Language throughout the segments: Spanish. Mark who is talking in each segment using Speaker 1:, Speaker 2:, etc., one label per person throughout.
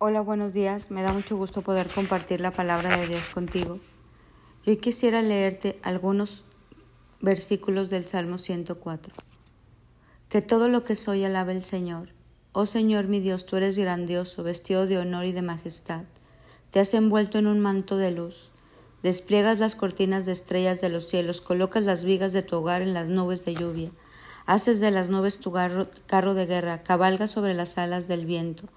Speaker 1: Hola, buenos días. Me da mucho gusto poder compartir la palabra de Dios contigo. Hoy quisiera leerte algunos versículos del Salmo 104. Que todo lo que soy alabe el Señor. Oh Señor mi Dios, tú eres grandioso, vestido de honor y de majestad. Te has envuelto en un manto de luz. Despliegas las cortinas de estrellas de los cielos, colocas las vigas de tu hogar en las nubes de lluvia. Haces de las nubes tu carro de guerra, cabalgas sobre las alas del viento.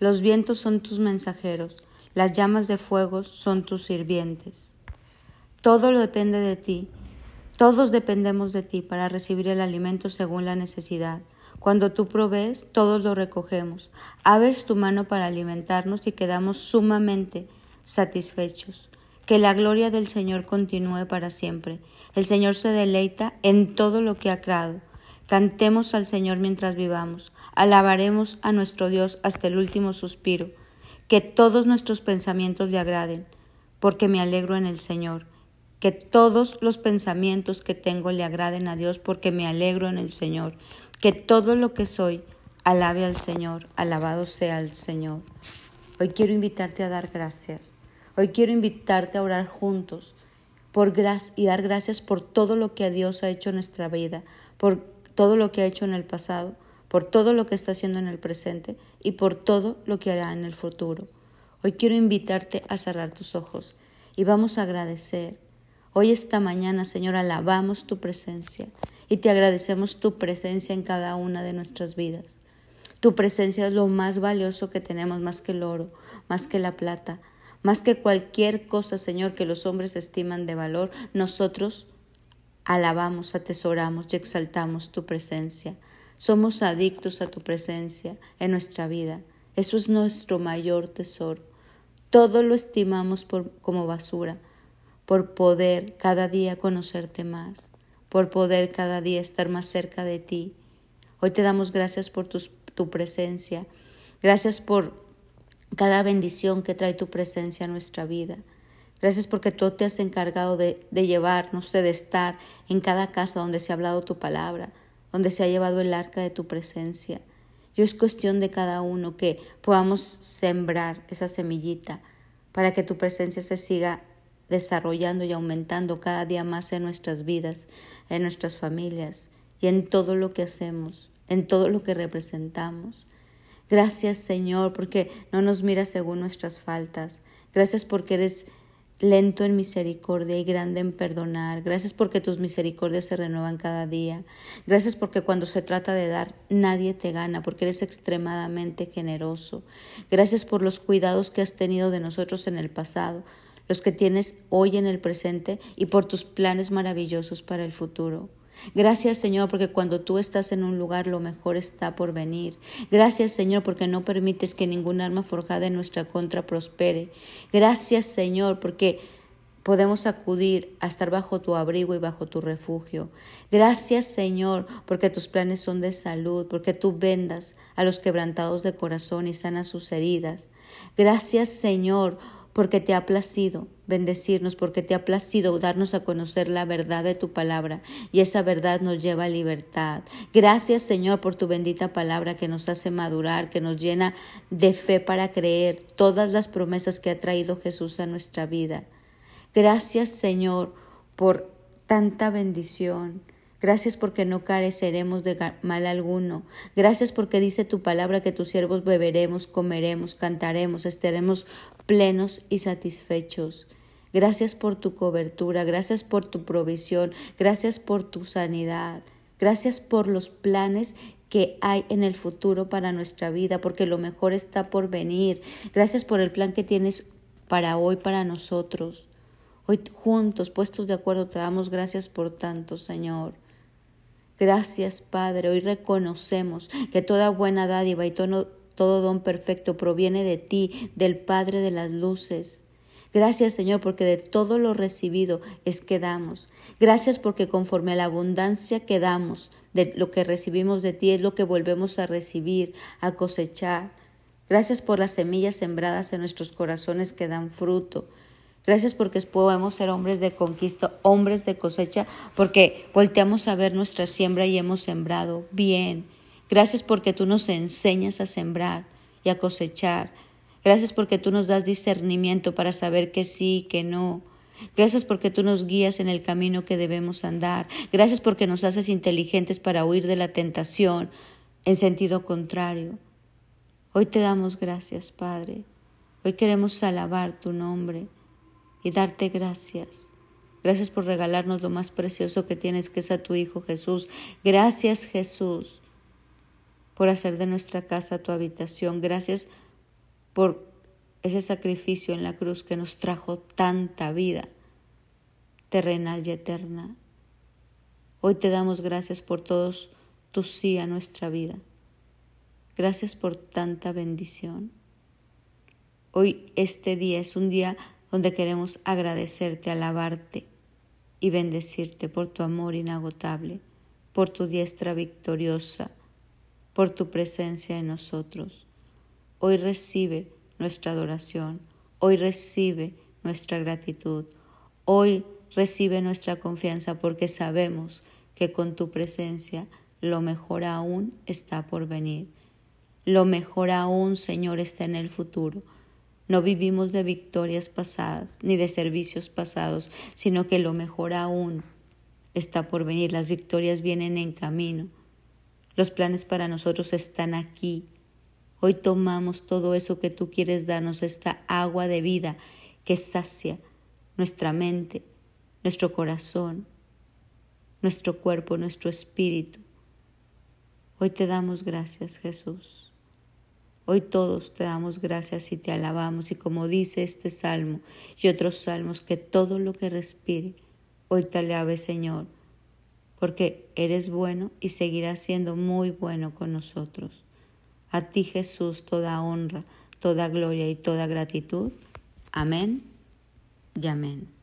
Speaker 1: Los vientos son tus mensajeros, las llamas de fuego son tus sirvientes. Todo lo depende de ti, todos dependemos de ti para recibir el alimento según la necesidad. Cuando tú provees, todos lo recogemos. Abres tu mano para alimentarnos y quedamos sumamente satisfechos. Que la gloria del Señor continúe para siempre. El Señor se deleita en todo lo que ha creado. Cantemos al Señor mientras vivamos, alabaremos a nuestro Dios hasta el último suspiro, que todos nuestros pensamientos le agraden, porque me alegro en el Señor, que todos los pensamientos que tengo le agraden a Dios, porque me alegro en el Señor, que todo lo que soy alabe al Señor, alabado sea el Señor. Hoy quiero invitarte a dar gracias, hoy quiero invitarte a orar juntos por y dar gracias por todo lo que a Dios ha hecho en nuestra vida, por todo lo que ha hecho en el pasado, por todo lo que está haciendo en el presente y por todo lo que hará en el futuro. Hoy quiero invitarte a cerrar tus ojos y vamos a agradecer. Hoy esta mañana, Señor, alabamos tu presencia y te agradecemos tu presencia en cada una de nuestras vidas. Tu presencia es lo más valioso que tenemos, más que el oro, más que la plata, más que cualquier cosa, Señor, que los hombres estiman de valor. Nosotros Alabamos, atesoramos y exaltamos tu presencia. Somos adictos a tu presencia en nuestra vida. Eso es nuestro mayor tesoro. Todo lo estimamos por, como basura, por poder cada día conocerte más, por poder cada día estar más cerca de ti. Hoy te damos gracias por tu presencia. Gracias por cada bendición que trae tu presencia a nuestra vida. Gracias porque tú te has encargado de, llevarnos, de estar en cada casa donde se ha hablado tu palabra, donde se ha llevado el arca de tu presencia. Yo es cuestión de cada uno que podamos sembrar esa semillita para que tu presencia se siga desarrollando y aumentando cada día más en nuestras vidas, en nuestras familias y en todo lo que hacemos, en todo lo que representamos. Gracias Señor porque no nos miras según nuestras faltas. Gracias porque eres lento en misericordia y grande en perdonar. Gracias porque tus misericordias se renuevan cada día. Gracias porque cuando se trata de dar, nadie te gana, porque eres extremadamente generoso. Gracias por los cuidados que has tenido de nosotros en el pasado, los que tienes hoy en el presente y por tus planes maravillosos para el futuro. Gracias Señor porque cuando tú estás en un lugar lo mejor está por venir. Gracias Señor porque no permites que ningún arma forjada en nuestra contra prospere. Gracias Señor porque podemos acudir a estar bajo tu abrigo y bajo tu refugio. Gracias Señor porque tus planes son de salud, porque tú vendas a los quebrantados de corazón y sanas sus heridas. Gracias Señor porque te ha placido bendecirnos, porque te ha placido darnos a conocer la verdad de tu palabra y esa verdad nos lleva a libertad. Gracias Señor por tu bendita palabra que nos hace madurar, que nos llena de fe para creer todas las promesas que ha traído Jesús a nuestra vida. Gracias Señor por tanta bendición. Gracias porque no careceremos de mal alguno. Gracias porque dice tu palabra que tus siervos beberemos, comeremos, cantaremos, estaremos plenos y satisfechos. Gracias por tu cobertura, gracias por tu provisión, gracias por tu sanidad, gracias por los planes que hay en el futuro para nuestra vida, porque lo mejor está por venir. Gracias por el plan que tienes para hoy, para nosotros. Hoy juntos, puestos de acuerdo, te damos gracias por tanto, Señor. Gracias, Padre. Hoy reconocemos que toda buena dádiva y todo, todo don perfecto proviene de ti, del Padre de las luces. Gracias Señor porque de todo lo recibido es que damos. Gracias porque conforme a la abundancia que damos, de lo que recibimos de ti es lo que volvemos a recibir, a cosechar. Gracias por las semillas sembradas en nuestros corazones que dan fruto. Gracias porque podemos ser hombres de conquista, hombres de cosecha, porque volteamos a ver nuestra siembra y hemos sembrado bien. Gracias porque tú nos enseñas a sembrar y a cosechar. Gracias porque tú nos das discernimiento para saber que sí, que no. Gracias porque tú nos guías en el camino que debemos andar. Gracias porque nos haces inteligentes para huir de la tentación en sentido contrario. Hoy te damos gracias, Padre. Hoy queremos alabar tu nombre y darte gracias. Gracias por regalarnos lo más precioso que tienes, que es a tu Hijo Jesús. Gracias, Jesús, por hacer de nuestra casa tu habitación. Gracias por ese sacrificio en la cruz que nos trajo tanta vida terrenal y eterna. Hoy te damos gracias por todos tu sí a nuestra vida. Gracias por tanta bendición. Hoy este día es un día donde queremos agradecerte, alabarte y bendecirte por tu amor inagotable, por tu diestra victoriosa, por tu presencia en nosotros. Hoy recibe nuestra adoración, hoy recibe nuestra gratitud, hoy recibe nuestra confianza porque sabemos que con tu presencia lo mejor aún está por venir. Lo mejor aún, Señor, está en el futuro. No vivimos de victorias pasadas ni de servicios pasados, sino que lo mejor aún está por venir. Las victorias vienen en camino. Los planes para nosotros están aquí. Hoy tomamos todo eso que tú quieres darnos, esta agua de vida que sacia nuestra mente, nuestro corazón, nuestro cuerpo, nuestro espíritu. Hoy te damos gracias, Jesús. Hoy todos te damos gracias y te alabamos y como dice este salmo y otros salmos, que todo lo que respire, hoy te alabe Señor, porque eres bueno y seguirás siendo muy bueno con nosotros. A ti Jesús toda honra, toda gloria y toda gratitud. Amén y amén.